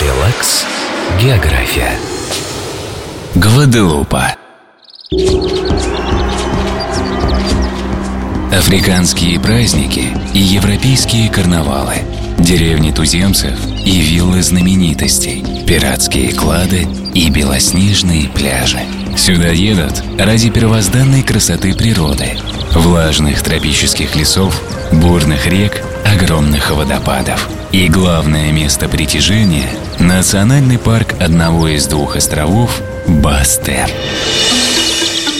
Релакс. География. Гваделупа. Африканские праздники и европейские карнавалы, деревни туземцев и виллы знаменитостей, пиратские клады и белоснежные пляжи. Сюда едут ради первозданной красоты природы, влажных тропических лесов, бурных рек, огромных водопадов. И главное место притяжения – национальный парк одного из двух островов – Бастер.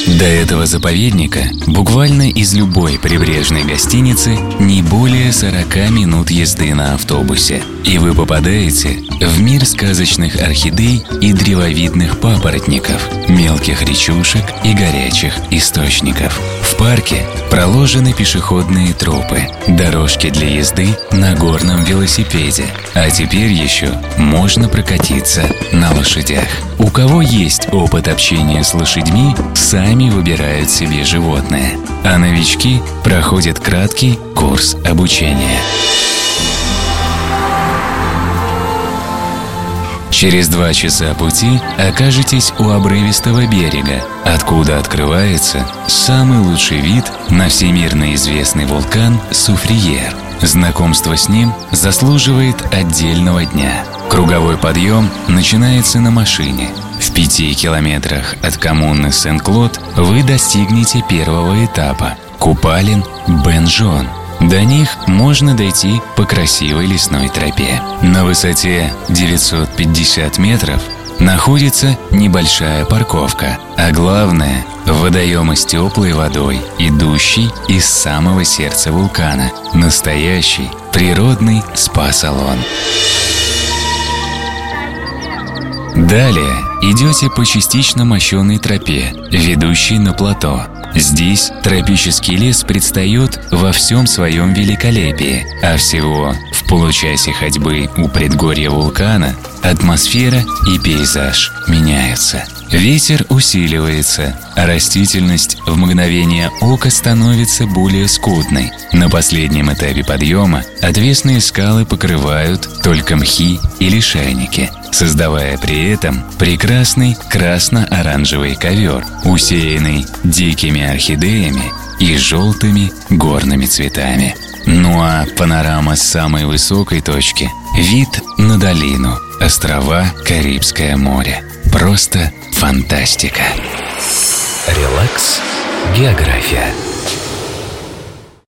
До этого заповедника буквально из любой прибрежной гостиницы не более 40 минут езды на автобусе, и вы попадаете в мир сказочных орхидей и древовидных папоротников, мелких речушек и горячих источников. В парке проложены пешеходные тропы, дорожки для езды на горном велосипеде, а теперь еще можно прокатиться на лошадях. У кого есть опыт общения с лошадьми, сами выбирают себе животное, а новички проходят краткий курс обучения. Через два часа пути окажетесь у обрывистого берега, откуда открывается самый лучший вид на всемирно известный вулкан Суфриер. Знакомство с ним заслуживает отдельного дня. Круговой подъем начинается на машине. В пяти километрах от коммуны Сен-Клод вы достигнете первого этапа – Купалин Бенжон – до них можно дойти по красивой лесной тропе. На высоте 950 метров находится небольшая парковка, а главное – водоемы с теплой водой, идущий из самого сердца вулкана. Настоящий природный спа-салон. Далее идете по частично мощенной тропе, ведущей на плато. Здесь тропический лес предстает во всем своем великолепии, а всего в получасе ходьбы у предгорья вулкана атмосфера и пейзаж меняются. Ветер усиливается, а растительность в мгновение ока становится более скудной. На последнем этапе подъема отвесные скалы покрывают только мхи и лишайники, создавая при этом прекрасный красно-оранжевый ковер, усеянный дикими орхидеями и желтыми горными цветами. Ну а панорама с самой высокой точки – вид на долину, острова Карибское море. Просто фантастика. Релакс. География.